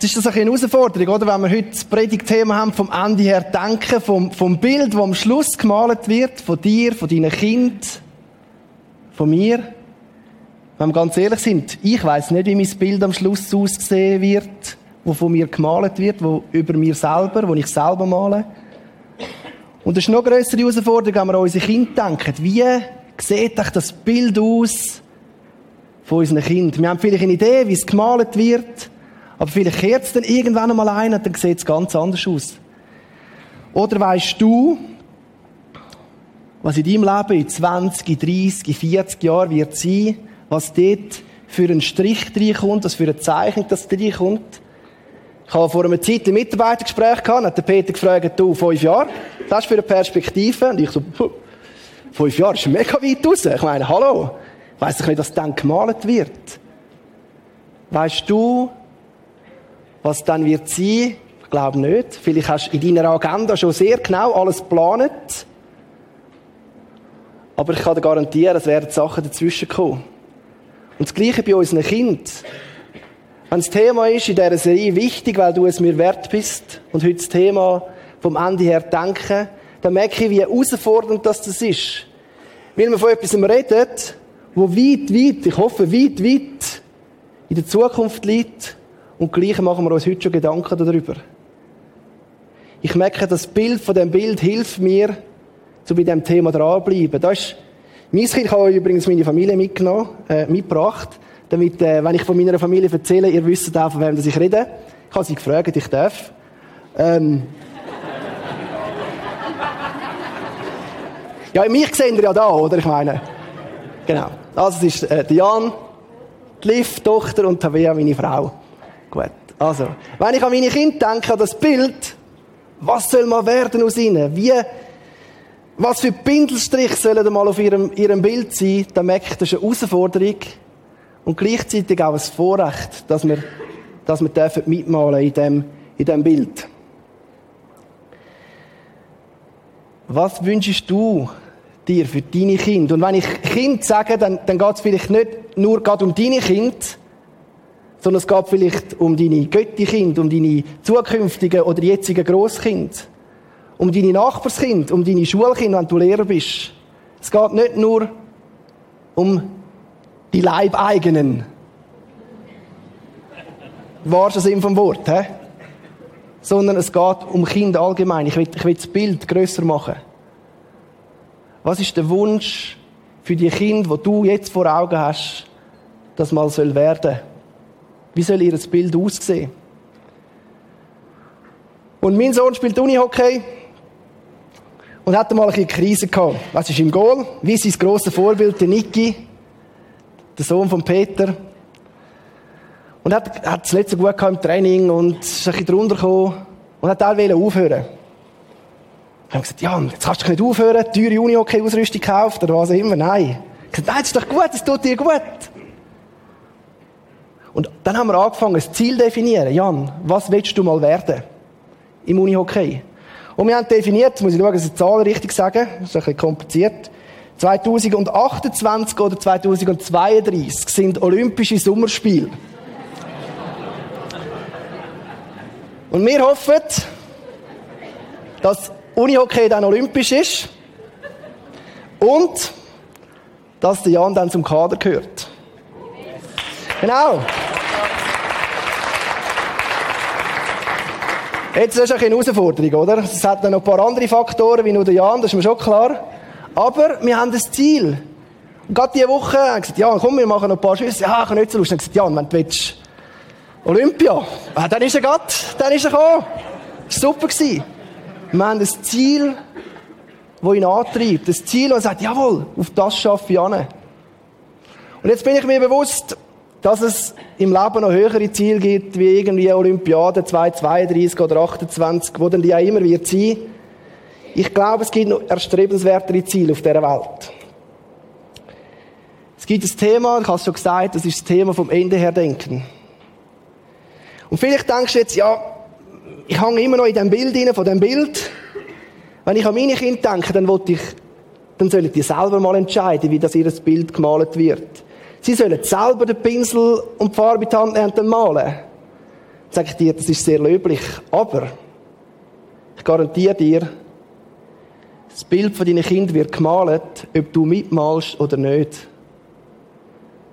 Das ist das eine Herausforderung, oder? Wenn wir heute das Predigtthema haben, vom Ende her denken, vom, vom Bild, das am Schluss gemalt wird, von dir, von deinen Kind, von mir. Wenn wir ganz ehrlich sind, ich weiß nicht, wie mein Bild am Schluss aussehen wird, wo von mir gemalt wird, wo über mir selber, wo ich selber male. Und das ist noch eine grössere Herausforderung, wenn wir an unsere Kinder denken. Wie sieht euch das Bild aus von unseren Kindern? Wir haben vielleicht eine Idee, wie es gemalt wird, aber vielleicht kehrt es dann irgendwann einmal ein und dann sieht es ganz anders aus. Oder weißt du, was in deinem Leben in 20, 30, 40 Jahren wird sein, was dort für einen Strich reinkommt, was für ein Zeichen das reinkommt? Ich habe vor einer Zeit ein Mitarbeitergespräch gehabt, hat der Peter gefragt, du, fünf Jahre, das ist für eine Perspektive? Und ich so, fünf Jahre ist mega weit raus. Ich meine, hallo, weiss ich nicht, dass dann gemalt wird? Weißt du, was dann wird sein? Ich glaube nicht. Vielleicht hast du in deiner Agenda schon sehr genau alles geplant. Aber ich kann dir garantieren, es werden Sachen dazwischen kommen. Und das Gleiche bei unseren Kindern. Wenn das Thema ist in dieser Serie wichtig, weil du es mir wert bist und heute das Thema vom Ende her denken, dann merke ich, wie herausfordernd das, das ist. Weil wir von etwas reden, wo weit, weit, ich hoffe, weit, weit in der Zukunft liegt und gleich machen wir uns heute schon Gedanken darüber. Ich merke, das Bild von dem Bild hilft mir, zu bei dem Thema dranbleiben. Das ist, mein Kind habe übrigens meine Familie mitgenommen, äh, mitgebracht damit, äh, wenn ich von meiner Familie erzähle, ihr wisst auch, von wem ich rede. Ich habe sie gefragt, ich darf. Ähm, ja, mich sehen ihr ja da, oder? Ich meine. Genau. Also, es ist äh, Jan, die Liv, Tochter und Tabea, meine Frau. Gut. Also, wenn ich an meine Kinder denke, an das Bild, was soll man werden aus ihnen? Wie, was für Pindelstrich sollen mal auf ihrem, ihrem Bild sein? Dann merke ich, das ist eine Herausforderung und gleichzeitig auch ein Vorrecht, dass wir, dass wir dürfen mitmalen in dem, in dem Bild. Was wünschst du dir für deine Kinder? Und wenn ich Kind sage, dann, dann geht es vielleicht nicht nur gerade um deine Kinder, sondern es geht vielleicht um deine Götti-Kinder, um deine zukünftigen oder jetzigen Grosskinder, um deine Nachbarskinder, um deine Schulkinder, wenn du Lehrer bist. Es geht nicht nur um die Leibeigenen. Wahrster Sinn vom Wort, hä? Sondern es geht um Kinder allgemein. Ich will, ich will das Bild grösser machen. Was ist der Wunsch für die Kinder, wo du jetzt vor Augen hast, das mal soll werden? Wie soll ihr Bild aussehen? Und mein Sohn spielt Unihockey und hatte mal eine Krise gehabt. Was ist im Goal? Wie sein grosses Vorbild, der Niki der Sohn von Peter. Und hat, hat nicht so gut im Training und ist ein bisschen drunter gekommen und hat auch aufhören. Wir haben gesagt, Jan, jetzt kannst du nicht aufhören, teure Uni-Hockey-Ausrüstung gekauft oder was auch immer. Nein. Ich gesagt, nein, das ist doch gut, das tut dir gut. Und dann haben wir angefangen, ein Ziel zu definieren. Jan, was willst du mal werden? Im Uni-Hockey. Und wir haben definiert, muss ich schauen, dass die Zahlen richtig sagen, das ist ein bisschen kompliziert. 2028 oder 2032 sind Olympische Sommerspiele. Und wir hoffen, dass Unihockey dann olympisch ist und dass der Jan dann zum Kader gehört. Genau. Jetzt ist es eine Herausforderung, oder? Es hat noch ein paar andere Faktoren, wie nur der Jan, das ist mir schon klar. Aber wir haben das Ziel. Und gerade diese Woche haben wir gesagt, ja, komm, wir machen noch ein paar Schüsse. Ja, ich habe nicht so Lust. Dann gesagt, ja, wenn du willst, Olympia. Ah, dann ist er gerade, dann ist er gekommen. Super. Gewesen. Wir haben das Ziel, das ihn antreibt. Das Ziel, das sagt, jawohl, auf das schaffe ich an. Und jetzt bin ich mir bewusst, dass es im Leben noch höhere Ziele gibt, wie irgendwie Olympiade 2032 oder 28, wo dann die auch immer wird sein. Ich glaube, es gibt noch erstrebenswertere Ziele auf dieser Welt. Es gibt ein Thema, ich habe es schon gesagt, das ist das Thema vom Ende her denken. Und vielleicht denkst du jetzt, ja, ich hänge immer noch in dem Bild rein, von dem Bild. Wenn ich an meine Kinder denke, dann ich, dann sollen die selber mal entscheiden, wie das ihr Bild gemalt wird. Sie sollen selber den Pinsel und die Farbe in die Hand nehmen und malen. sage ich dir, das ist sehr löblich. Aber ich garantiere dir, das Bild von deinen Kind wird gemalt, ob du mitmalst oder nicht.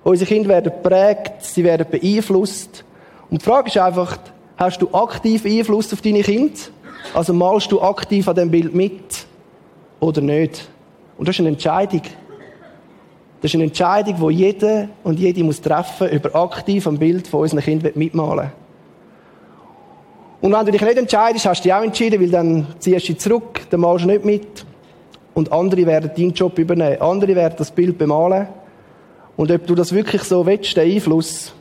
Unsere Kinder werden geprägt, sie werden beeinflusst. Und die Frage ist einfach, hast du aktiv Einfluss auf deine Kinder? Also malst du aktiv an dem Bild mit oder nicht? Und das ist eine Entscheidung. Das ist eine Entscheidung, die jeder und jede muss treffen, über aktiv am Bild von unseren Kindern mitmalen. Und wenn du dich nicht entscheidest, hast du dich auch entschieden, weil dann ziehst du dich zurück, dann malst du nicht mit. Und andere werden deinen Job übernehmen. Andere werden das Bild bemalen. Und ob du das wirklich so willst, den Einfluss,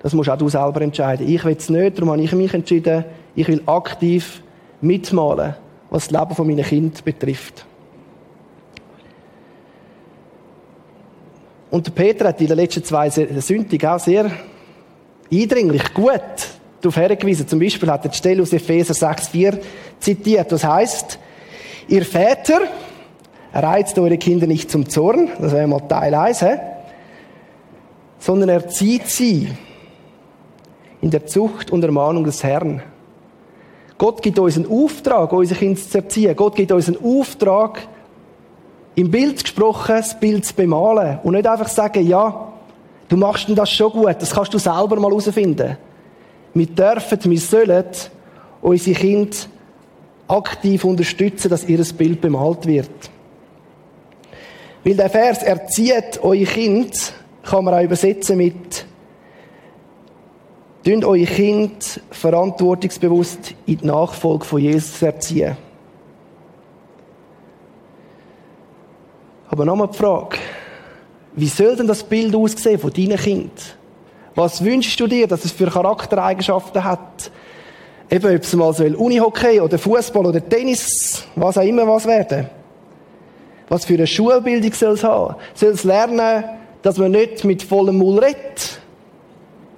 das musst auch du selber entscheiden. Ich will es nicht, darum habe ich mich entschieden, ich will aktiv mitmalen, was das Leben von meinen Kind betrifft. Und der Peter hat in den letzten zwei Sündigen auch sehr eindringlich, gut darauf hingewiesen. Zum Beispiel hat er die Stelle aus Epheser 6,4 zitiert. Das heißt, ihr Väter, reizt eure Kinder nicht zum Zorn, das wäre mal Teil 1, he? sondern erzieht sie in der Zucht und Ermahnung des Herrn. Gott gibt uns einen Auftrag, unsere Kinder zu erziehen. Gott gibt uns einen Auftrag, im Bild gesprochen, das Bild zu bemalen. Und nicht einfach sagen, ja, du machst denn das schon gut, das kannst du selber mal herausfinden. Wir dürfen, wir sollen unsere Kinder aktiv unterstützen, dass ihr Bild bemalt wird. Weil der Vers erzieht euer Kind, kann man auch übersetzen mit Tun euer Kind verantwortungsbewusst in die Nachfolge von Jesus erziehen. Aber nochmal die Frage, wie soll denn das Bild aussehen von deinem Kind? Was wünschst du dir, dass es für Charaktereigenschaften hat? Eben, ob es mal soll Unihockey oder Fußball oder Tennis, was auch immer was werden. Was für eine Schulbildung soll es haben? Soll es lernen, dass man nicht mit vollem Mund redet?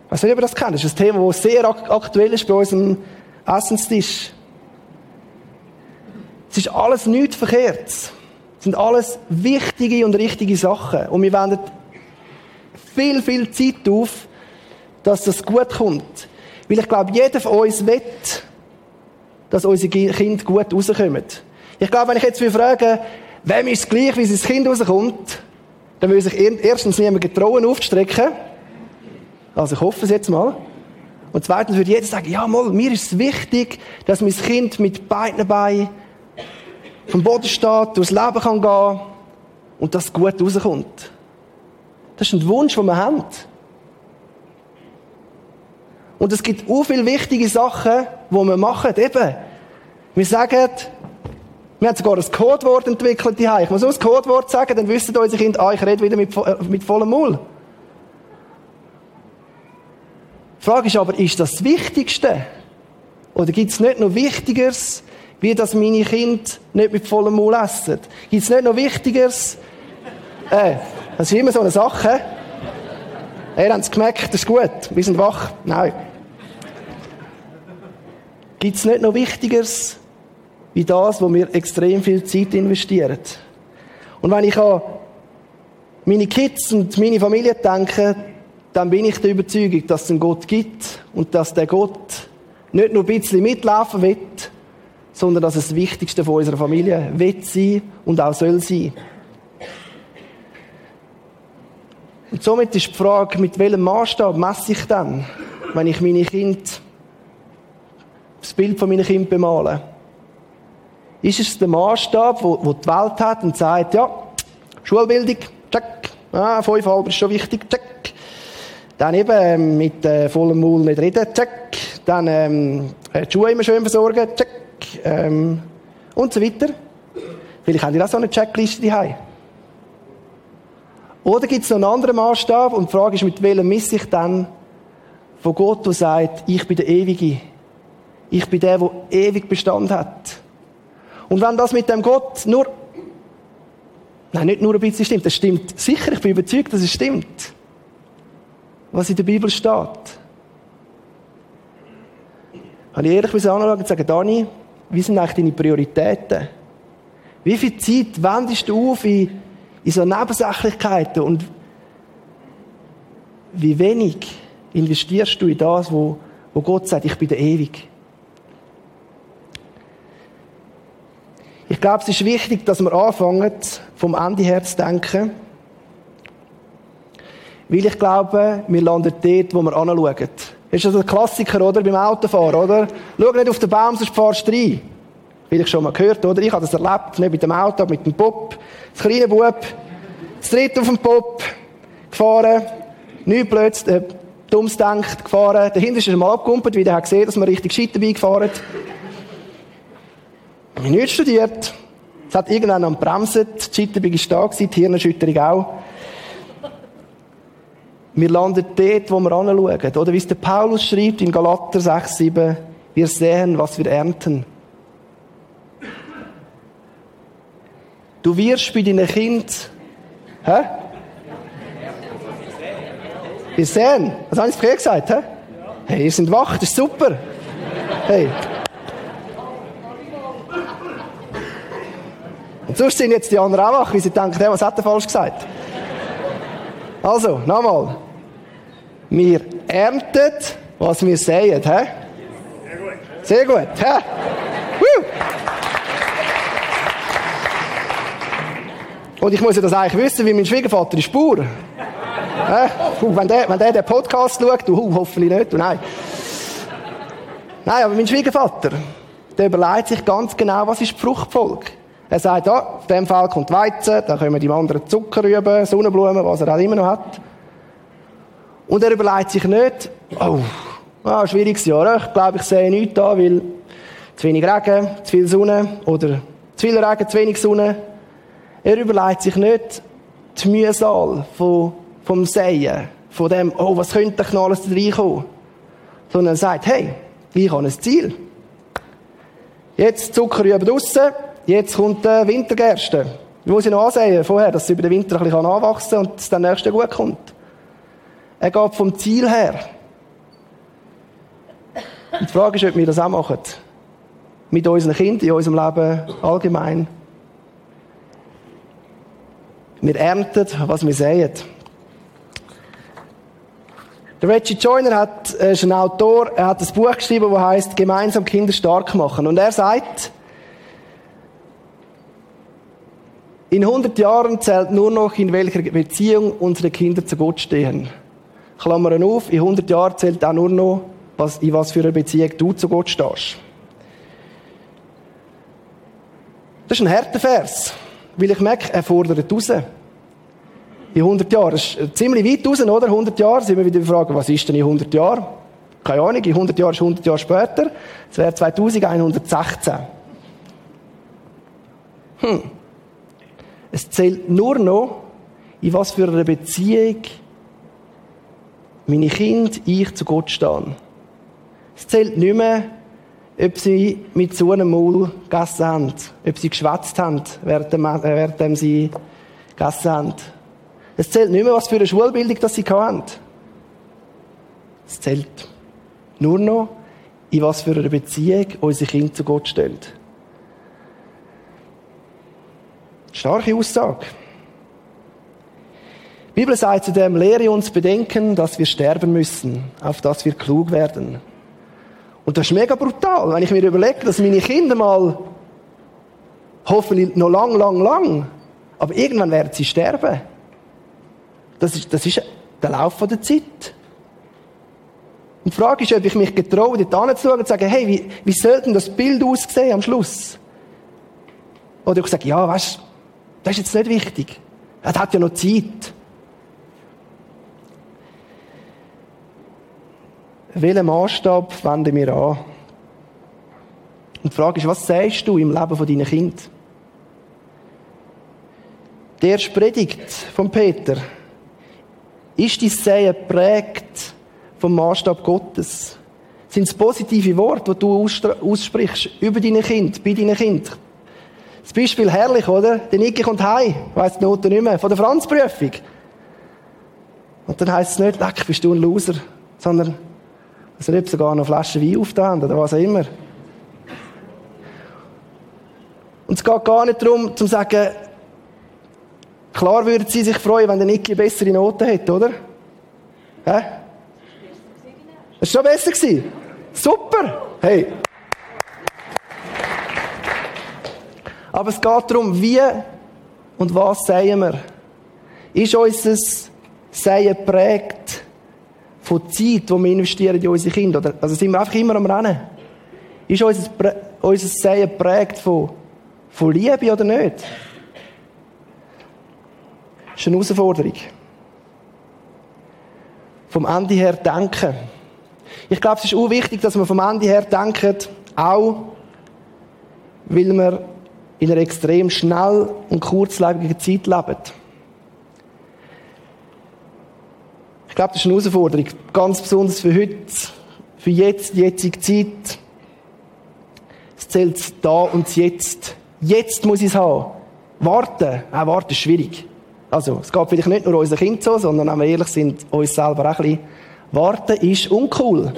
Ich weiß nicht, ob ihr das kennt. Das ist ein Thema, das sehr aktuell ist bei unserem Essenstisch. Es ist alles nichts verkehrt. Sind alles wichtige und richtige Sachen. Und wir wenden viel, viel Zeit auf, dass das gut kommt. Weil ich glaube, jeder von uns will, dass unsere Kinder gut rauskommen. Ich glaube, wenn ich jetzt frage, wem ist es gleich, wie sein Kind rauskommt, dann würde sich erstens niemand getrauen, aufzustrecken. Also ich hoffe es jetzt mal. Und zweitens würde jeder sagen, ja, mal, mir ist es wichtig, dass mein Kind mit beiden Beinen vom Boden steht, durchs Leben kann gehen und das gut rauskommt. Das ist ein Wunsch, den wir haben. Und es gibt auch viele wichtige Sachen, die wir machen. Eben, wir sagen, wir haben sogar ein Codewort entwickelt hier. Ich muss nur das Codewort sagen, dann wissen unsere Kinder, ah, ich rede wieder mit, äh, mit vollem Maul. Die Frage ist aber, ist das das Wichtigste? Oder gibt es nicht noch Wichtigeres, wie dass meine Kinder nicht mit vollem Maul essen? Gibt es nicht noch Wichtigeres? Äh, das ist immer so eine Sache. Ihr habt es gemerkt, das ist gut. Wir sind wach. Nein. Gibt es nicht noch Wichtigeres wie das, wo wir extrem viel Zeit investieren? Und wenn ich an meine Kids und meine Familie denke, dann bin ich der Überzeugung, dass es einen Gott gibt und dass der Gott nicht nur ein bisschen mitlaufen wird, sondern dass es das Wichtigste von unserer Familie wird sein und auch soll sein. Und somit ist die Frage, mit welchem Maßstab messe ich dann, wenn ich meine Kinder das Bild von meinen Kindern bemalen. Ist es der Maßstab, wo, wo die Welt hat und sagt, ja, Schulbildung, check, ah, fünfeinhalb ist schon wichtig, check. Dann eben ähm, mit äh, vollem Maul nicht reden, check. Dann ähm, äh, die Schuhe immer schön versorgen, check. Ähm, und so weiter. Vielleicht haben die auch so eine Checkliste daheim. Oder gibt es noch einen anderen Maßstab? Und die Frage ist, mit welchem misse ich dann von Gott, der sagt, ich bin der Ewige. Ich bin der, der ewig Bestand hat. Und wenn das mit dem Gott nur, nein, nicht nur ein bisschen stimmt, das stimmt sicher, ich bin überzeugt, dass es stimmt. Was in der Bibel steht. Habe ich ehrlich anschauen und sagen, Dani, wie sind eigentlich deine Prioritäten? Wie viel Zeit wendest du auf in, in so Nebensächlichkeiten und wie wenig investierst du in das, wo, wo Gott sagt, ich bin der Ewig. Ich glaube, es ist wichtig, dass wir anfangen, vom Ende her zu denken. Weil ich glaube, wir landen dort, wo wir anschauen. Das ist also ein Klassiker, oder? Beim Autofahren, oder? Schau nicht auf den Baum, sonst fahrst du rein. Wie ich schon mal gehört, oder? Ich habe das erlebt, nicht mit dem Auto, mit dem Pop. Das kleine Bub, das dritte auf dem Pop, gefahren, nichts plötzlich, äh, dummes denkt, gefahren. Dahinter ist er mal abgekumpelt, weil er hat gesehen, dass wir richtig gescheit dabei gefahren. Ich habe nicht studiert. Es hat irgendwann am Bremsen, die Scheiterbüge ist da die Hirnerschütterung auch. Wir landen dort, wo wir anschauen. Oder wie es der Paulus schreibt in Galater 6, 7, wir sehen, was wir ernten. Du wirst bei deinen Kindern, hä? Wir sehen. Was habe ich früher gesagt, hä? Hey, ihr seid wach, das ist super. Hey. Und sonst sind jetzt die anderen auch wach, weil sie denken, hey, was hat er falsch gesagt? Also, nochmal. Wir ernten, was wir säen, hä? Sehr gut. Sehr gut! Und ich muss ja das eigentlich wissen, wie mein Schwiegervater ist Bauer. äh? wenn, der, wenn der den Podcast schaut, du, uh, hoffentlich nicht, du, nein. Nein, aber mein Schwiegervater, der überlegt sich ganz genau, was ist Fruchtfolge. Er sagt, ja, auf dem Fall kommt Weizen, dann kommen die anderen Zuckerrüben, Sonnenblumen, was er auch immer noch hat. Und er überlegt sich nicht, oh, ah, schwieriges Jahr, ich glaube, ich sehe nichts da, weil zu wenig Regen, zu viel Sonne oder zu viel Regen, zu wenig Sonne. Er überlegt sich nicht die Mühsal von, vom Säen, von dem, oh, was könnte noch alles da reinkommen? Sondern er sagt, hey, ich habe ein Ziel. Jetzt Zuckerrüben draussen, jetzt kommt der Wintergerste. Ich muss ich noch ansehen vorher, dass sie über den Winter ein bisschen anwachsen kann und es dann nächste gut kommt. Er geht vom Ziel her. Und die Frage ist, ob wir das auch machen. Mit unseren Kindern, in unserem Leben allgemein. Wir ernten, was wir sehen. Der Reggie Joyner hat, ist ein Autor, er hat ein Buch geschrieben, das heißt Gemeinsam Kinder stark machen. Und er sagt, in 100 Jahren zählt nur noch, in welcher Beziehung unsere Kinder zu Gott stehen. Klammern auf, in 100 Jahren zählt auch nur noch, was, in was für einer Beziehung du zu Gott stehst. Das ist ein harter Vers. Weil ich merke, er fordert raus. In 100 Jahren. Das ist ziemlich weit raus, oder? 100 Jahre. Sind wir wieder fragen, was ist denn in 100 Jahren? Keine Ahnung. In 100 Jahren ist 100 Jahre später. Es wäre 2116. Hm. Es zählt nur noch, in was für einer Beziehung meine Kinder, ich zu Gott stehen. Es zählt nicht mehr, ob sie mit so einem Maul gegessen haben, ob sie geschwätzt haben, während, während sie gegessen haben. Es zählt nicht mehr, was für eine Schulbildung das sie hatten. Es zählt nur noch, in was für einer Beziehung unsere Kinder zu Gott stehen. Starke Aussage. Die Bibel sagt zu dem, lehre uns bedenken, dass wir sterben müssen, auf dass wir klug werden. Und das ist mega brutal, wenn ich mir überlege, dass meine Kinder mal, hoffentlich noch lang, lang, lang, aber irgendwann werden sie sterben. Das ist, das ist der Lauf der Zeit. Und die Frage ist, ob ich mich getraue, dort hinzuschauen und zu sagen, hey, wie, wie soll denn das Bild aussehen am Schluss? Oder ich sage, ja, weißt das ist jetzt nicht wichtig. Er hat ja noch Zeit. Welchen Maßstab wenden wir an? Und die Frage ist, was sagst du im Leben deiner Kind? Der Predigt von Peter ist dein Sehen geprägt vom Maßstab Gottes? Sind es positive Worte, die du aussprichst über deine Kind, bei deinen Kind? Das Beispiel herrlich, oder? Der Niki kommt heim, weiss die Noten nicht mehr, von der Franzprüfung. Und dann heisst es nicht, leck, bist du ein Loser, sondern dass er sogar noch Flaschen Wein aufgetan oder was auch immer. Und es geht gar nicht darum, zu sagen, klar würden sie sich freuen, wenn der Niki bessere Noten hätte, oder? Hä? Das war schon besser gewesen. Super! Hey! Aber es geht darum, wie und was sagen wir. Ist unser Säen prägt von Zeit, die wir investieren in unsere Kinder? Also sind wir einfach immer am Rennen? Ist unser, unser Säen prägt von, von Liebe oder nicht? Das ist eine Herausforderung. Vom Ende her denken. Ich glaube, es ist auch wichtig, dass wir vom Ende her denken, auch weil wir in einer extrem schnell und kurzlebigen Zeit leben. Ich glaube, das ist eine Herausforderung, ganz besonders für heute, für jetzt, die jetzige Zeit. Es zählt da und jetzt. Jetzt muss ich es haben. Warten, auch warten ist schwierig. Also, es geht vielleicht nicht nur unseren Kindern so, sondern, wenn wir ehrlich sind, uns selber auch ein bisschen. Warten ist uncool.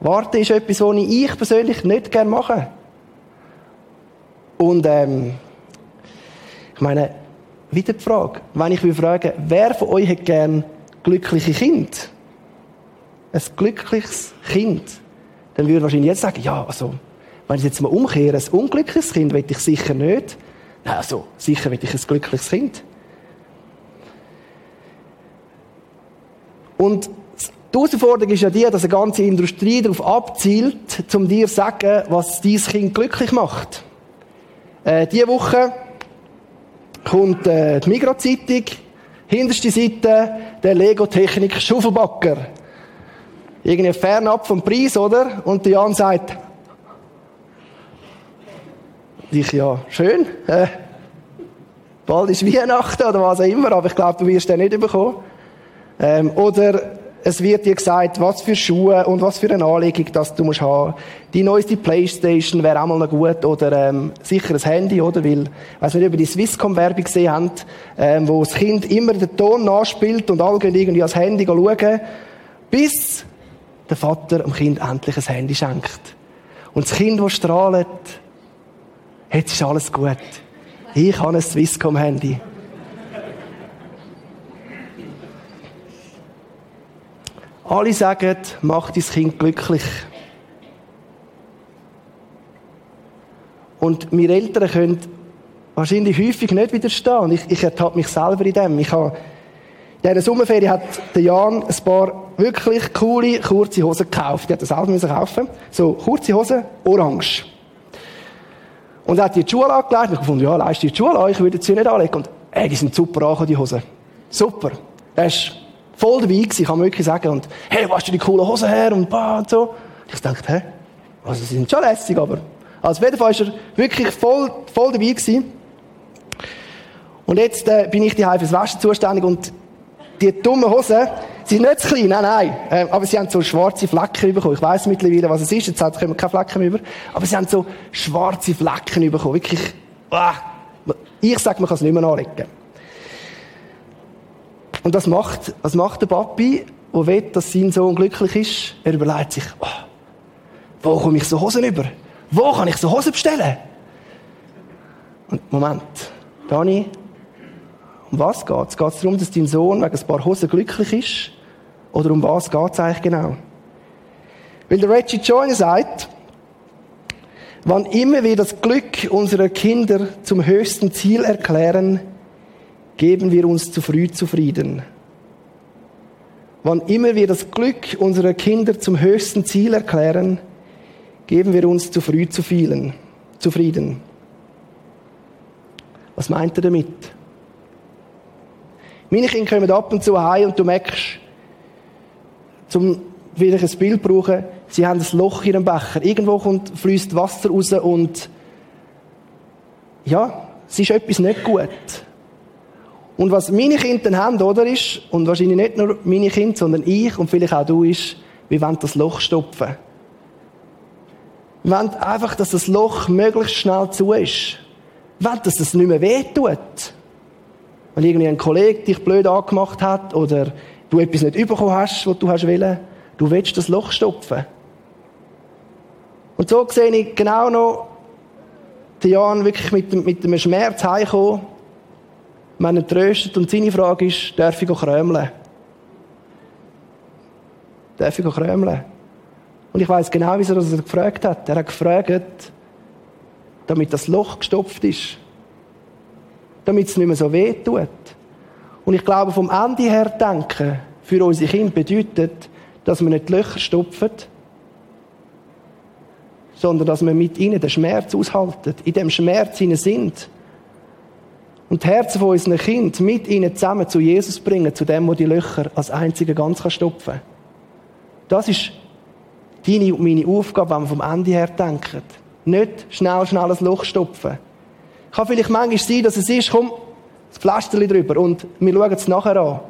Warten ist etwas, was ich persönlich nicht gerne mache. Und, ähm, ich meine, wieder die Frage, wenn ich will fragen, wer von euch hat gern glückliche Kind? Ein glückliches Kind. Dann würde wahrscheinlich jetzt sagen, ja, also, wenn ich jetzt mal umkehre, ein unglückliches Kind will ich sicher nicht. Nein, also, sicher will ich ein glückliches Kind. Und die Herausforderung ist ja die, dass eine ganze Industrie darauf abzielt, um dir zu sagen, was dein Kind glücklich macht. Äh, diese Woche kommt äh, die Migros-Zeitung, hinterste Seite, der Lego-Technik Schaufelbacker. Irgendwie fernab vom Preis, oder? Und der Jan sagt, ich, ja, schön, äh, bald ist Weihnachten oder was auch immer, aber ich glaube, du wirst den nicht bekommen. Ähm, oder es wird dir gesagt, was für Schuhe und was für eine Anlegung das du musst haben. Die neueste Playstation wäre auch mal noch gut oder ähm, sicher ein Handy, oder? Weil, weiß nicht, über die Swisscom-Werbung gesehen haben, ähm, wo das Kind immer den Ton nachspielt und alle gehen irgendwie ans Handy schauen, bis der Vater dem Kind endlich ein Handy schenkt. Und das Kind, das strahlt, jetzt ist alles gut. Ich habe ein Swisscom-Handy. Alle sagen, mach dein Kind glücklich. Und wir Eltern können wahrscheinlich häufig nicht widerstehen. Ich, ich ertappe mich selber in dem. Ich habe, in dieser Sommerferien hat der Jan ein paar wirklich coole, kurze Hosen gekauft. Die hat das selber kaufen. So, kurze Hosen, orange. Und er hat die Schuhe angelegt. Und ich gefunden, ja, leiste die Schuhe an, ich würde sie nicht anlegen. Und, ey, die sind super angekommen, die Hosen. Super. Er ist voll dabei gewesen, kann man wirklich sagen. Und, hey, wo hast du die coole Hose her? Und, bah, und so. Ich dachte, hä? Also, sie sind schon lässig, aber, also, auf jeden Fall ist er wirklich voll, voll dabei gewesen. Und jetzt, äh, bin ich die fürs Waschen zuständig und die dummen Hosen, sind nicht zu klein, nein, nein. Äh, aber sie haben so schwarze Flecken bekommen. Ich weiss mittlerweile, was es ist. Jetzt kommen keine Flecken mehr über. Aber sie haben so schwarze Flecken bekommen. Wirklich, ah. Ich sag, man kann es nicht mehr anlegen. Und das macht, was macht der Papi, der will, dass sein Sohn glücklich ist? Er überlegt sich, oh, wo komme ich so Hosen über? Wo kann ich so Hosen bestellen? Und Moment, Dani, um was geht's? Geht es darum, dass dein Sohn wegen ein paar Hosen glücklich ist? Oder um was geht's eigentlich genau? Weil der Reggie Joyner sagt, wann immer wir das Glück unserer Kinder zum höchsten Ziel erklären, geben wir uns zu früh zufrieden. Wann immer wir das Glück unserer Kinder zum höchsten Ziel erklären, geben wir uns zu früh zu vielen, zufrieden. Was meint er damit? Meine Kinder kommen ab und zu heim und du merkst, zum will ein Bild brauchen, sie haben ein Loch in ihrem Becher. Irgendwo fließt Wasser raus und ja, es ist etwas nicht gut. Und was meine Kinder dann haben, oder, ist, und wahrscheinlich nicht nur meine Kinder, sondern ich und vielleicht auch du, ist, wir wollen das Loch stopfen. Wir wollen einfach, dass das Loch möglichst schnell zu ist. Wir wollen, dass es nicht mehr wehtut. Wenn irgendwie ein Kollege dich blöd angemacht hat oder du etwas nicht bekommen hast, was du hast wollen, du willst das Loch stopfen. Und so sehe ich genau noch den Jan wirklich mit, mit einem Schmerz heimkommen man ihn tröstet und seine Frage ist, darf ich krömeln? Darf ich krömeln? Und ich weiß genau, wieso er das gefragt hat. Er hat gefragt, damit das Loch gestopft ist. Damit es nicht mehr so weh tut. Und ich glaube, vom Ende her denken, für unsere Kinder bedeutet, dass wir nicht die Löcher stopfen, sondern dass wir mit ihnen den Schmerz aushalten, in dem Schmerz ihnen sind. Und die Herzen von unseren Kindern mit ihnen zusammen zu Jesus bringen, zu dem, wo die Löcher als einziger ganz stopfen kann. Das ist deine und meine Aufgabe, wenn wir vom Ende her denken. Nicht schnell, schnell ein Loch stopfen. Kann vielleicht manchmal sein, dass es ist, komm, das Pflasterli drüber und wir schauen es nachher an.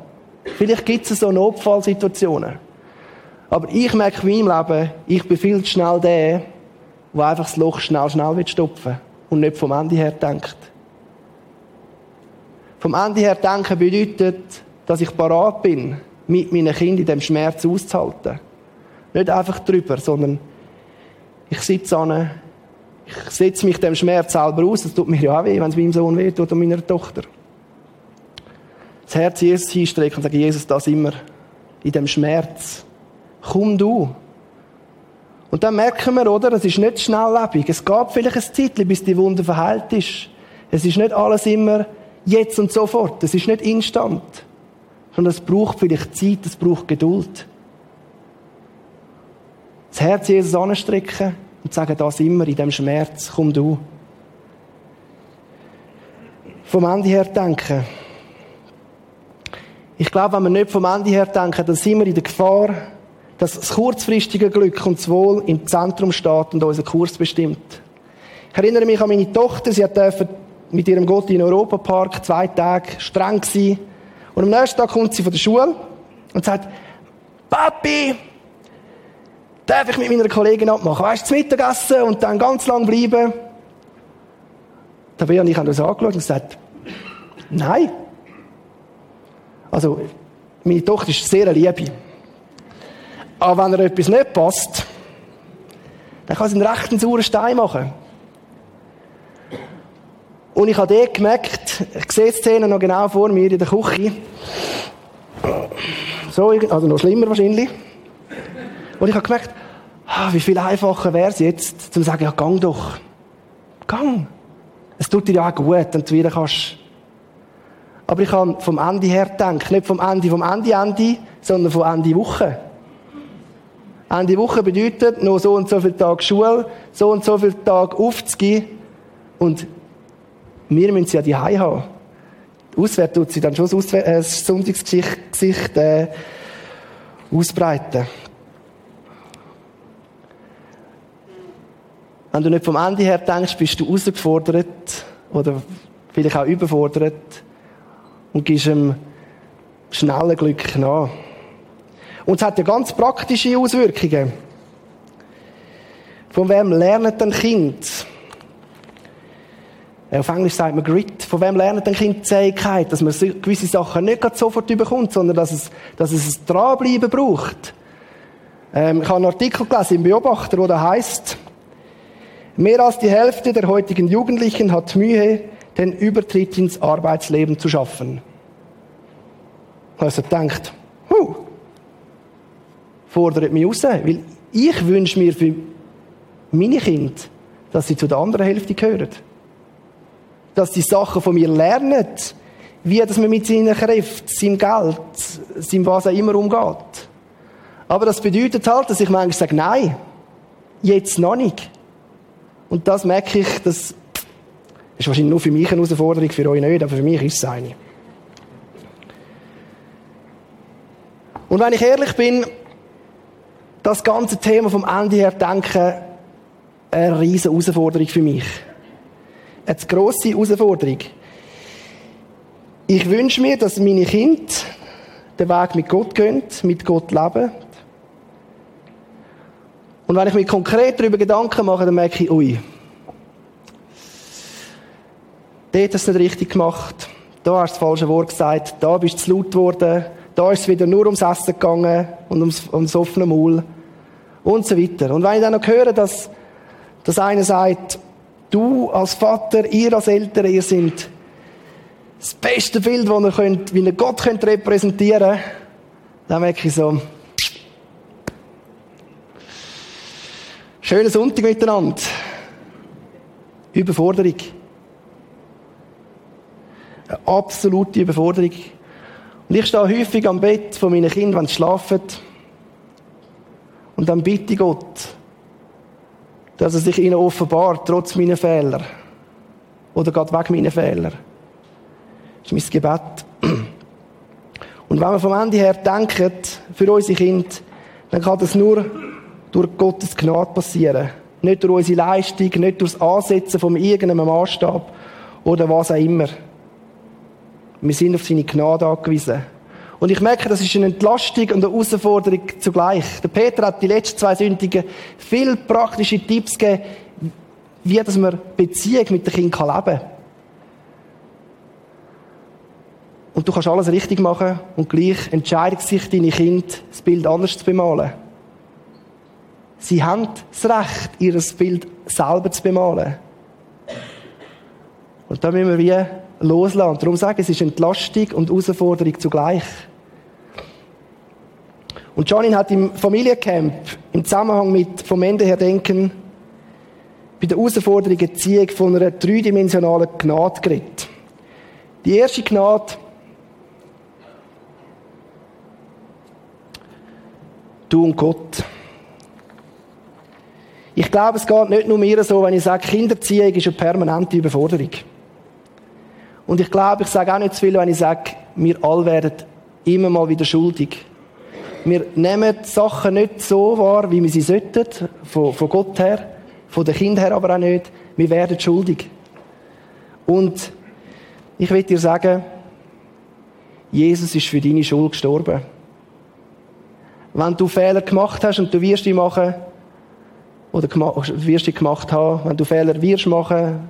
Vielleicht gibt es so Notfallsituationen. Aber ich merke in meinem Leben, ich bin viel zu schnell der, der einfach das Loch schnell, schnell stopfen will und nicht vom Ende her denkt. Vom Ende her denken bedeutet, dass ich parat bin, mit meinen Kindern in dem Schmerz auszuhalten. Nicht einfach drüber, sondern ich sitze an, ich setze mich dem Schmerz selber aus. Das tut mir ja auch weh, wenn es meinem Sohn weh tut und meiner Tochter. Das Herz Jesus hinstrecken und sagen, Jesus, das immer in dem Schmerz. Komm du. Und dann merken wir, oder, es ist nicht schnelllebig. Es gab vielleicht ein Zeitchen, bis die Wunde verheilt ist. Es ist nicht alles immer jetzt und sofort. Es ist nicht instant. Sondern es braucht vielleicht Zeit, es braucht Geduld. Das Herz Jesus anstrecken und sagen das immer in dem Schmerz, komm du. Vom Ende her denken. Ich glaube, wenn wir nicht vom Ende her denken, dann sind wir in der Gefahr, dass das kurzfristige Glück und das Wohl im Zentrum steht und unseren Kurs bestimmt. Ich erinnere mich an meine Tochter, sie hat mit ihrem Gott in Europapark zwei Tage streng sein. Und am nächsten Tag kommt sie von der Schule und sagt, Papi, darf ich mit meiner Kollegin abmachen? Weißt du, zum Mittagessen und dann ganz lang bleiben? Da bin ich das angeschaut und gesagt, nein. Also, meine Tochter ist sehr Liebe. Aber wenn er etwas nicht passt, dann kann sie einen rechten sauren Stein machen. Und ich habe dort gemerkt, ich sehe die Szene noch genau vor mir in der Küche. So, also noch schlimmer wahrscheinlich. Und ich habe gemerkt, ah, wie viel einfacher wäre es jetzt, zu sagen, ja, gang doch. Gang. Es tut dir ja auch gut, wenn du wieder kannst. Aber ich kann vom Ende her denken. Nicht vom Ende, vom Ende, Ende, sondern vom Ende Woche. Ende Woche bedeutet, noch so und so viele Tage Schule, so und so viele Tage aufzugehen. Und wir müssen sie ja die haben. Auswärts tut sie dann schon das, äh, das Sonntagsgesicht äh, ausbreiten. Wenn du nicht vom Ende her denkst, bist du herausgefordert oder vielleicht auch überfordert und gibst einem schnellen Glück nach. Und es hat ja ganz praktische Auswirkungen. Von wem lernt ein Kind? Auf Englisch sagt man Grit. Von wem lernt ein Kind die Fähigkeit, dass man gewisse Sachen nicht sofort überkommt, sondern dass es, dass es ein Dranbleiben braucht? Ähm, ich habe einen Artikel gelesen im Beobachter, wo da heißt, Mehr als die Hälfte der heutigen Jugendlichen hat Mühe, den Übertritt ins Arbeitsleben zu schaffen. Also denkt, huh, fordert mich raus, weil ich wünsche mir für meine Kinder, dass sie zu der anderen Hälfte gehören. Dass sie Sachen von mir lernen, wie dass man mit seinen Kräften, seinem Geld, seinem was auch immer umgeht. Aber das bedeutet halt, dass ich manchmal sage, nein, jetzt noch nicht. Und das merke ich, das ist wahrscheinlich nur für mich eine Herausforderung, für euch nicht, aber für mich ist es eine. Und wenn ich ehrlich bin, das ganze Thema vom Ende her denken, eine riesige Herausforderung für mich. Eine grosse Herausforderung. Ich wünsche mir, dass meine Kinder den Weg mit Gott gehen, mit Gott leben, und wenn ich mir konkret darüber Gedanken mache, dann merke ich, ui, dort hast du nicht richtig gemacht, da hast du das falsche Wort gesagt, da bist du zu laut geworden, da ist es wieder nur ums Essen gegangen und ums, ums offene Maul und so weiter. Und wenn ich dann noch höre, dass, dass einer sagt, du als Vater, ihr als Eltern, ihr seid das beste Bild, das ihr könnt, wie ihr Gott könnt repräsentieren könnt, dann merke ich so, Schönen Sonntag miteinander. Überforderung. Eine absolute Überforderung. Und ich stehe häufig am Bett von meinen Kindern, wenn sie schlafen. Und dann bitte Gott, dass er sich ihnen offenbart, trotz meiner Fehler. Oder geht weg meinen Fehler. Das ist mein Gebet. Und wenn wir vom Ende her denken, für unsere Kinder, dann kann das nur durch Gottes Gnade passieren. Nicht durch unsere Leistung, nicht durch das Ansetzen von irgendeinem Maßstab oder was auch immer. Wir sind auf seine Gnade angewiesen. Und ich merke, das ist eine Entlastung und eine Herausforderung zugleich. Der Peter hat die letzten zwei Sündigen viel praktische Tipps gegeben, wie dass man Beziehung mit dem Kind leben kann. Und du kannst alles richtig machen und gleich entscheidet sich deine Kind, das Bild anders zu bemalen. Sie haben das Recht, ihr Bild selber zu bemalen. Und da müssen wir wie loslassen. Darum sagen, es ist Entlastung und Herausforderung zugleich. Und Johnny hat im Familiencamp im Zusammenhang mit vom Ende her denken bei der Herausforderung Erziehung von einer dreidimensionalen Gnade geredet. Die erste Gnade du und Gott. Ich glaube, es geht nicht nur mir so, wenn ich sage, Kinderziehung ist eine permanente Überforderung. Und ich glaube, ich sage auch nicht zu viel, wenn ich sage, wir alle werden immer mal wieder schuldig. Wir nehmen Sachen nicht so wahr, wie wir sie sollten, von, von Gott her, von den Kindern her aber auch nicht. Wir werden schuldig. Und ich will dir sagen, Jesus ist für deine Schuld gestorben. Wenn du Fehler gemacht hast und du wirst die machen, oder wirst die gemacht haben, wenn du Fehler wirst machen,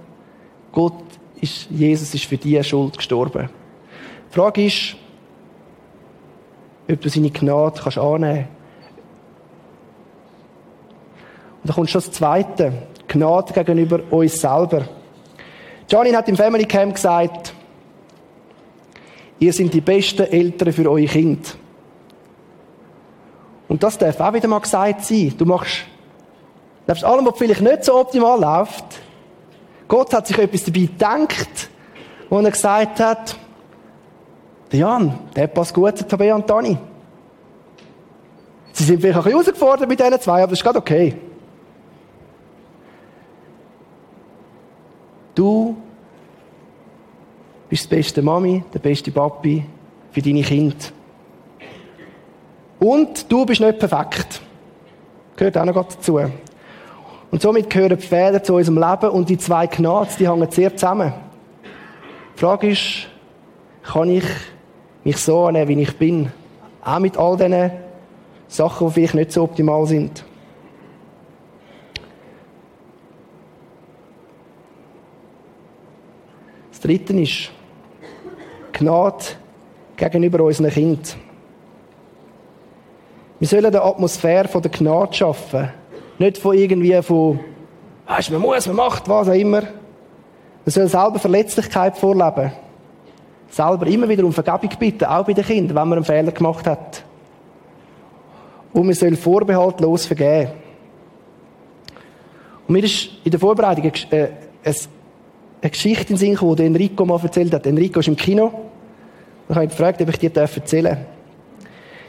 Gott ist, Jesus ist für diese Schuld gestorben. Die Frage ist, ob du seine Gnade kannst annehmen Und dann kommt schon das Zweite. Gnade gegenüber uns selber. Johnny hat im Family Camp gesagt, ihr seid die besten Eltern für eure Kinder. Und das darf auch wieder mal gesagt sein. Du machst, nebst allem, was vielleicht nicht so optimal läuft, Gott hat sich etwas dabei gedacht, wo er gesagt hat, der Jan, der passt gut zu Tabea und Dani. Sie sind vielleicht ein bisschen herausgefordert mit diesen zwei, aber das ist gerade okay. Du bist die beste Mami, der beste Papi für deine Kinder. Und du bist nicht perfekt. Gehört auch noch dazu. Und somit gehören die Fehler zu unserem Leben und die zwei Gnades, die hängen sehr zusammen. Die Frage ist, kann ich mich so annehmen, wie ich bin? Auch mit all diesen Sachen, die vielleicht nicht so optimal sind. Das Dritte ist Gnade gegenüber unseren Kindern. Wir sollen eine Atmosphäre von der Gnade schaffen. Nicht von irgendwie von, weißt, man muss, man macht, was auch immer. Wir sollen selber Verletzlichkeit vorleben. Selber immer wieder um Vergebung bitten, auch bei den Kindern, wenn man einen Fehler gemacht hat. Und wir sollen vorbehaltlos vergeben. Und mir ist in der Vorbereitung eine, äh, eine Geschichte in den Sinn gekommen, die Enrico mal erzählt hat. Enrico ist im Kino. Ich habe ihn gefragt, ob ich dir erzählen darf.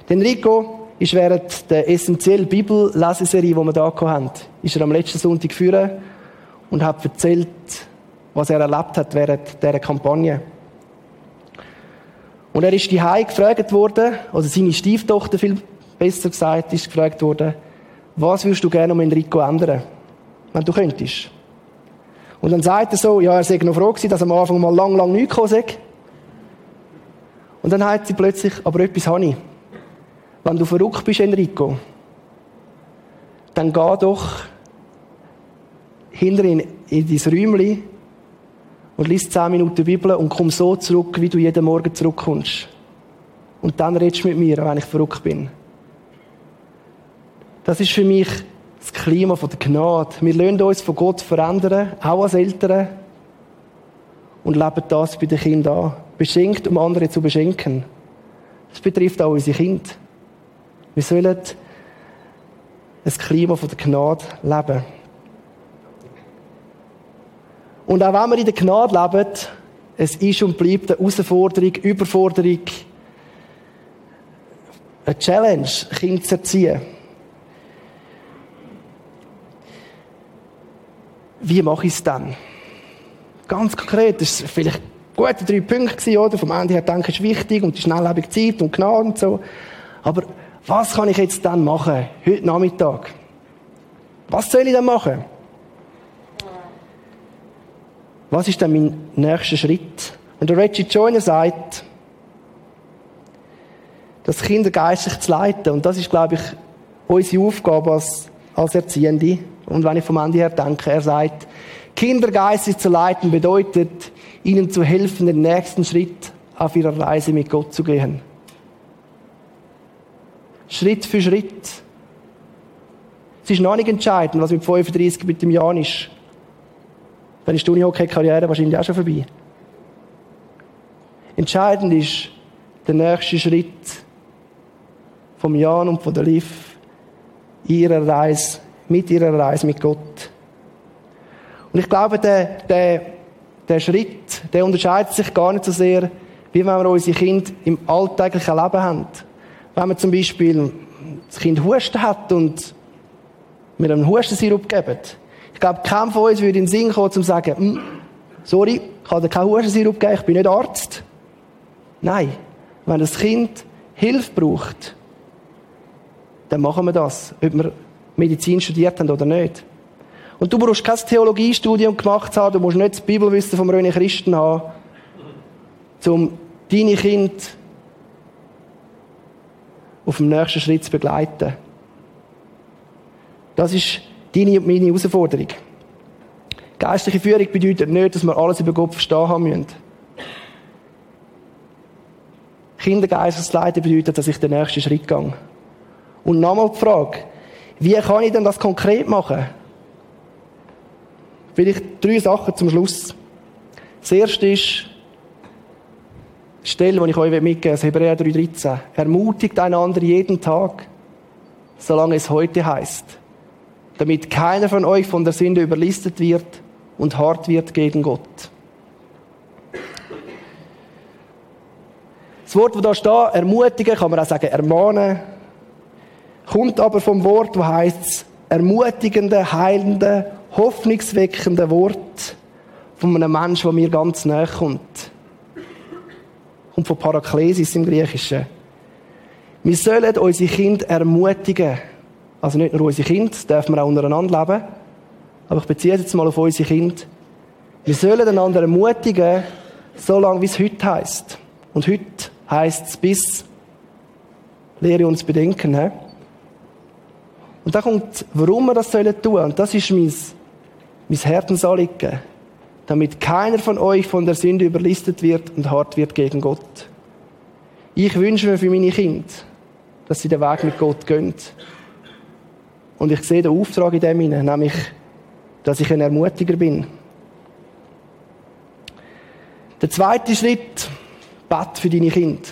Enrico ist während der essentiellen Bibelleseserie, die wir hier hatten, ist er am letzten Sonntag führen und hat erzählt, was er erlebt hat während dieser Kampagne. Und er ist die gefragt worden, also seine Stieftochter viel besser gesagt, ist gefragt worden, was würdest du gerne um Enrico ändern, wenn du könntest? Und dann sagt er so, ja, er sei noch froh gewesen, dass am Anfang mal lang, lang nichts gekommen sei. Und dann hat sie plötzlich, aber etwas habe ich. Wenn du verrückt bist, Enrico, dann geh doch hinter in, in dein Räumchen und lies zehn Minuten Bibel und komm so zurück, wie du jeden Morgen zurückkommst. Und dann redest du mit mir, wenn ich verrückt bin. Das ist für mich das Klima der Gnade. Wir lassen uns von Gott verändern, auch als Eltern. Und leben das bei den Kindern an. Beschenkt, um andere zu beschenken. Das betrifft auch unsere Kinder. Wir sollen ein Klima der Gnade leben. Und auch wenn wir in der Gnade leben, es ist und bleibt eine Herausforderung, Überforderung, eine Challenge, Kinder zu erziehen. Wie mache ich es dann? Ganz konkret, das ist vielleicht gute drei Punkte oder? Vom Ende her denke ich, ist wichtig und die schnelllebige Zeit und Gnade und so. Aber was kann ich jetzt dann machen, heute Nachmittag? Was soll ich dann machen? Was ist dann mein nächster Schritt? Und der Reggie Joyner sagt, das Kinder geistlich zu leiten. Und das ist, glaube ich, unsere Aufgabe als, als Erziehende. Und wenn ich vom Ende her denke, er sagt, Kinder geistlich zu leiten bedeutet, ihnen zu helfen, den nächsten Schritt auf ihrer Reise mit Gott zu gehen. Schritt für Schritt. Es ist noch nicht entscheidend, was mit 35 mit dem Jan ist. Dann ist die Unihockey-Karriere wahrscheinlich auch schon vorbei. Entscheidend ist der nächste Schritt vom Jan und von der Liv ihrer Reise, mit ihrer Reise mit Gott. Und ich glaube, der, der, der Schritt, der unterscheidet sich gar nicht so sehr, wie wenn wir unsere Kinder im alltäglichen Leben haben. Wenn man zum Beispiel das Kind Husten hat und wir einem Hustensirup geben. Ich glaube, kein von uns würde in den Sinn kommen, um zu sagen, hm, sorry, ich kann dir keinen Hustensirup geben, ich bin nicht Arzt. Nein. Wenn das Kind Hilfe braucht, dann machen wir das. Ob wir Medizin studiert haben oder nicht. Und du brauchst kein Theologiestudium gemacht haben, du musst nicht das Bibelwissen vom Röne Christen haben, um deine Kinder auf dem nächsten Schritt zu begleiten. Das ist deine und meine Herausforderung. Geistliche Führung bedeutet nicht, dass wir alles über Gott verstehen haben müssen. Kindergeistes Leiden bedeutet, dass ich den nächsten Schritt gehe. Und nochmal die Frage, wie kann ich denn das konkret machen? Vielleicht drei Sachen zum Schluss. Das erste ist, die Stelle, die ich euch mitgeben will, Hebräer 3,13. Ermutigt einander jeden Tag, solange es heute heißt, damit keiner von euch von der Sünde überlistet wird und hart wird gegen Gott. Das Wort, das da steht, ermutigen, kann man auch sagen, ermahnen, kommt aber vom Wort, wo heißt ermutigende, heilende, hoffnungsweckende Wort von einem Menschen, der mir ganz nahe kommt. Kommt von Paraklesis im Griechischen. Wir sollen unsere Kinder ermutigen. Also nicht nur unsere Kinder, dürfen wir auch untereinander leben. Aber ich beziehe es jetzt mal auf unsere Kinder. Wir sollen einander ermutigen, so lange wie es heute heisst. Und heute heisst es bis Lehre uns bedenken. He? Und da kommt, warum wir das tun sollen. Und das ist mein, mein Herzensanliegen. Damit keiner von euch von der Sünde überlistet wird und hart wird gegen Gott. Ich wünsche mir für meine Kinder, dass sie den Weg mit Gott gehen. Und ich sehe den Auftrag in dem hinein, nämlich, dass ich ein Ermutiger bin. Der zweite Schritt, bet für deine Kinder.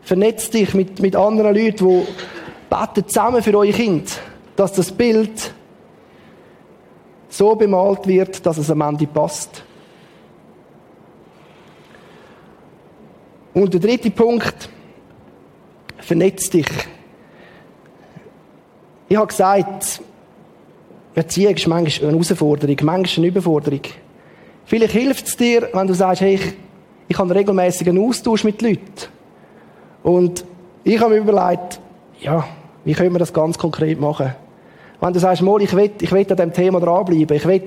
Vernetz dich mit, mit anderen Leuten, die Betet zusammen für euer Kind, dass das Bild so bemalt wird, dass es am Ende passt. Und der dritte Punkt, vernetz dich. Ich habe gesagt, Erziehung ist manchmal eine Herausforderung, manchmal eine Überforderung. Vielleicht hilft es dir, wenn du sagst, hey, ich, ich habe einen Austausch mit Leuten. Und ich habe mir überlegt, ja, wie können wir das ganz konkret machen? Wenn du sagst, mal, ich will, ich will an diesem Thema dranbleiben, ich will,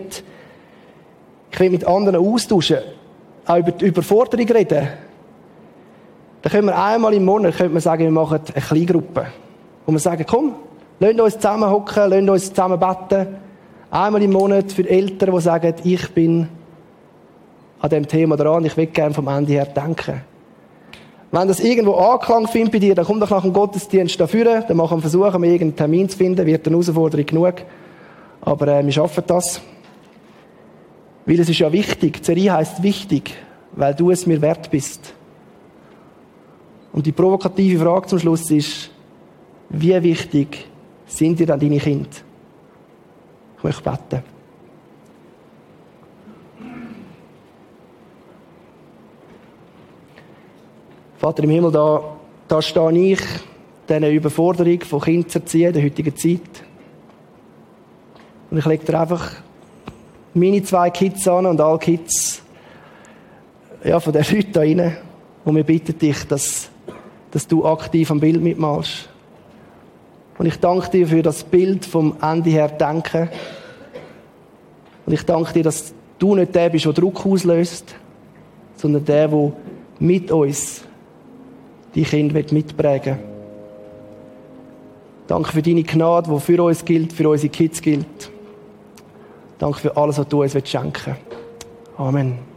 ich will mit anderen austauschen, auch über die Überforderung reden, dann können wir einmal im Monat können wir sagen, wir machen eine Kleingruppe. Und wir sagen, komm, lasst uns zusammen hocken, lasst uns zusammen beten. Einmal im Monat für Eltern, die sagen, ich bin an dem Thema dran, ich will gerne vom Ende her denken. Wenn das irgendwo Anklang findet bei dir, dann komm doch nach dem Gottesdienst dafür, dann machen wir versuchen, wir irgendeinen Termin zu finden, wird eine Herausforderung genug. Aber äh, wir schaffen das. Weil es ist ja wichtig, Serie heißt wichtig, weil du es mir wert bist. Und die provokative Frage zum Schluss ist, wie wichtig Sind ihr dann deine Kinder? Ich möchte beten. Vater im Himmel, da, da stehe ich, diese Überforderung von Kindern zu erziehen in der heutigen Zeit. Und ich lege dir einfach meine zwei Kids an und alle Kids ja, von den Leuten da rein. Und wir bitten dich, dass, dass du aktiv am Bild mitmachst. Und ich danke dir für das Bild vom Ende her denken. Und ich danke dir, dass du nicht der bist, der Druck auslöst, sondern der, der mit uns die Kinder mitprägen will. Danke für deine Gnade, die für uns gilt, für unsere Kids gilt. Danke für alles, was du uns schenken willst. Amen.